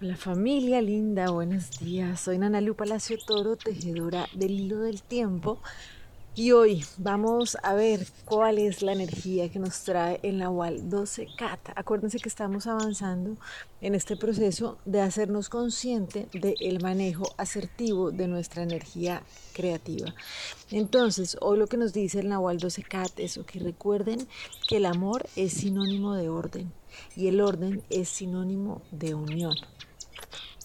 La familia linda, buenos días. Soy Nanalu Palacio Toro, tejedora del hilo del tiempo. Y hoy vamos a ver cuál es la energía que nos trae el Nahual 12 Cat. Acuérdense que estamos avanzando en este proceso de hacernos consciente del manejo asertivo de nuestra energía creativa. Entonces, hoy lo que nos dice el Nahual 12 Cat es que recuerden que el amor es sinónimo de orden y el orden es sinónimo de unión.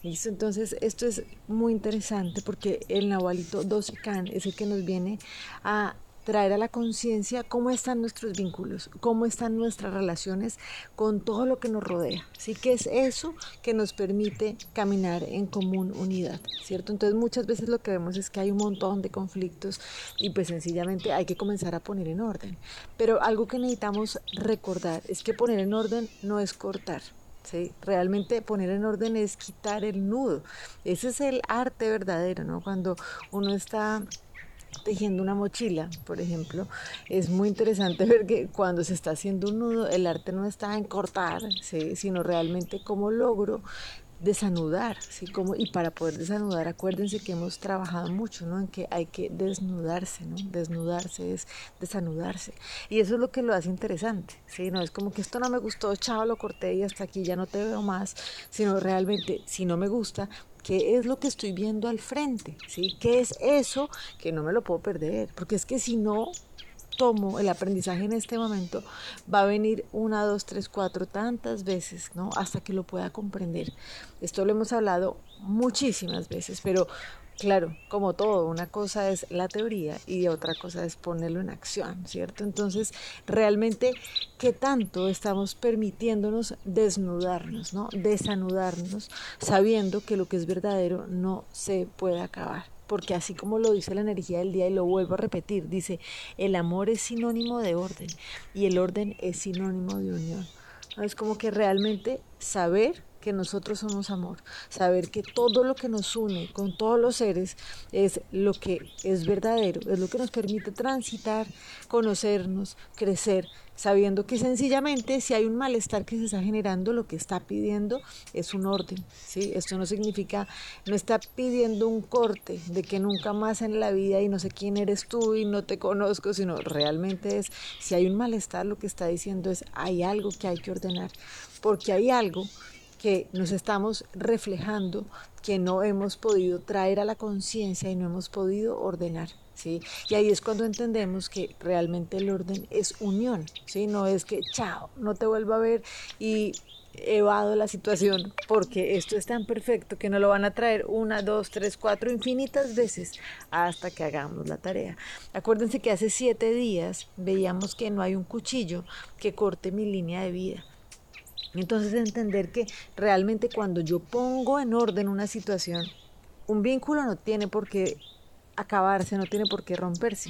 ¿Listo? Entonces, esto es muy interesante porque el Nahualito 12 Can es el que nos viene a traer a la conciencia cómo están nuestros vínculos, cómo están nuestras relaciones con todo lo que nos rodea. Así que es eso que nos permite caminar en común unidad, ¿cierto? Entonces muchas veces lo que vemos es que hay un montón de conflictos y pues sencillamente hay que comenzar a poner en orden. Pero algo que necesitamos recordar es que poner en orden no es cortar, ¿sí? Realmente poner en orden es quitar el nudo. Ese es el arte verdadero, ¿no? Cuando uno está tejiendo una mochila, por ejemplo, es muy interesante ver que cuando se está haciendo un nudo, el arte no está en cortar, ¿sí? sino realmente cómo logro desanudar, ¿sí? Como, y para poder desanudar, acuérdense que hemos trabajado mucho, ¿no? En que hay que desnudarse, ¿no? Desnudarse es desanudarse. Y eso es lo que lo hace interesante, ¿sí? No es como que esto no me gustó, chao, lo corté y hasta aquí ya no te veo más, sino realmente, si no me gusta, ¿Qué es lo que estoy viendo al frente? ¿Sí? ¿Qué es eso que no me lo puedo perder? Porque es que si no, tomo el aprendizaje en este momento, va a venir una, dos, tres, cuatro, tantas veces, ¿no? Hasta que lo pueda comprender. Esto lo hemos hablado muchísimas veces, pero claro, como todo, una cosa es la teoría y otra cosa es ponerlo en acción, ¿cierto? Entonces, realmente, ¿qué tanto estamos permitiéndonos desnudarnos, ¿no? Desanudarnos, sabiendo que lo que es verdadero no se puede acabar? Porque así como lo dice la energía del día y lo vuelvo a repetir, dice, el amor es sinónimo de orden y el orden es sinónimo de unión. Es como que realmente saber que nosotros somos amor, saber que todo lo que nos une con todos los seres es lo que es verdadero, es lo que nos permite transitar, conocernos, crecer, sabiendo que sencillamente si hay un malestar que se está generando, lo que está pidiendo es un orden, ¿sí? Esto no significa, no está pidiendo un corte de que nunca más en la vida y no sé quién eres tú y no te conozco, sino realmente es, si hay un malestar, lo que está diciendo es, hay algo que hay que ordenar, porque hay algo que nos estamos reflejando, que no hemos podido traer a la conciencia y no hemos podido ordenar. ¿Sí? Y ahí es cuando entendemos que realmente el orden es unión, ¿sí? No es que, chao, no te vuelvo a ver y evado la situación porque esto es tan perfecto que no lo van a traer una, dos, tres, cuatro, infinitas veces hasta que hagamos la tarea. Acuérdense que hace siete días veíamos que no hay un cuchillo que corte mi línea de vida. Entonces entender que realmente cuando yo pongo en orden una situación, un vínculo no tiene por qué acabarse, no tiene por qué romperse.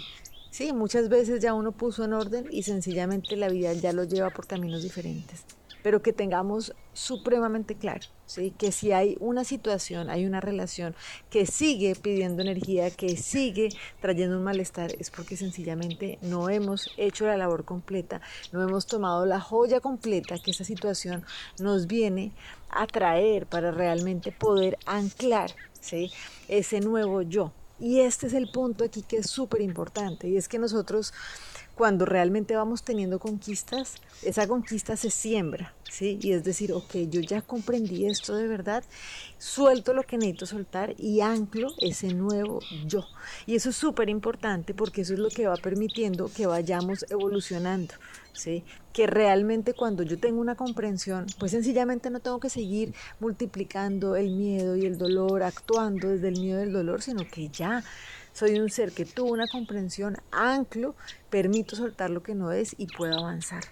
Sí, muchas veces ya uno puso en orden y sencillamente la vida ya lo lleva por caminos diferentes pero que tengamos supremamente claro, ¿sí? que si hay una situación, hay una relación que sigue pidiendo energía, que sigue trayendo un malestar, es porque sencillamente no hemos hecho la labor completa, no hemos tomado la joya completa que esa situación nos viene a traer para realmente poder anclar ¿sí? ese nuevo yo. Y este es el punto aquí que es súper importante, y es que nosotros cuando realmente vamos teniendo conquistas, esa conquista se siembra, ¿sí? Y es decir, ok, yo ya comprendí esto de verdad, suelto lo que necesito soltar y anclo ese nuevo yo. Y eso es súper importante porque eso es lo que va permitiendo que vayamos evolucionando, ¿sí? Que realmente cuando yo tengo una comprensión, pues sencillamente no tengo que seguir multiplicando el miedo y el dolor, actuando desde el miedo y el dolor, sino que ya soy un ser que tuvo una comprensión, anclo, permito soltar lo que no es y puedo avanzar.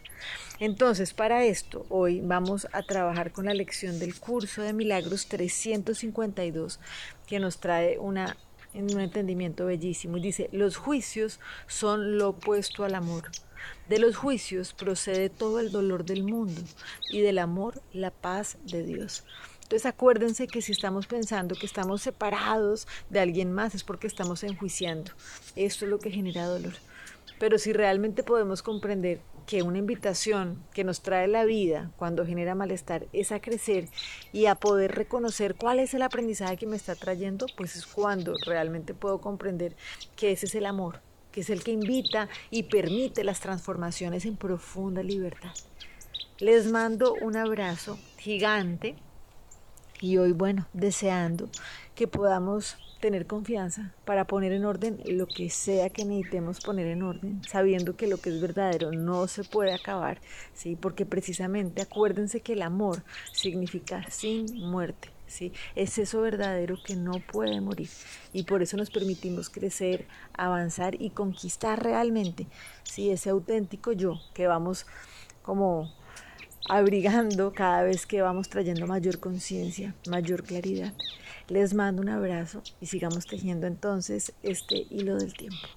Entonces, para esto, hoy vamos a trabajar con la lección del curso de milagros 352, que nos trae una, un entendimiento bellísimo. Y dice, los juicios son lo opuesto al amor. De los juicios procede todo el dolor del mundo y del amor la paz de Dios. Entonces acuérdense que si estamos pensando que estamos separados de alguien más es porque estamos enjuiciando. Esto es lo que genera dolor. Pero si realmente podemos comprender que una invitación que nos trae la vida cuando genera malestar es a crecer y a poder reconocer cuál es el aprendizaje que me está trayendo, pues es cuando realmente puedo comprender que ese es el amor, que es el que invita y permite las transformaciones en profunda libertad. Les mando un abrazo gigante y hoy, bueno, deseando que podamos tener confianza para poner en orden lo que sea que necesitemos poner en orden, sabiendo que lo que es verdadero no se puede acabar, ¿sí? Porque precisamente acuérdense que el amor significa sin muerte, ¿sí? Es eso verdadero que no puede morir y por eso nos permitimos crecer, avanzar y conquistar realmente, ¿sí? Ese auténtico yo que vamos como abrigando cada vez que vamos trayendo mayor conciencia, mayor claridad. Les mando un abrazo y sigamos tejiendo entonces este hilo del tiempo.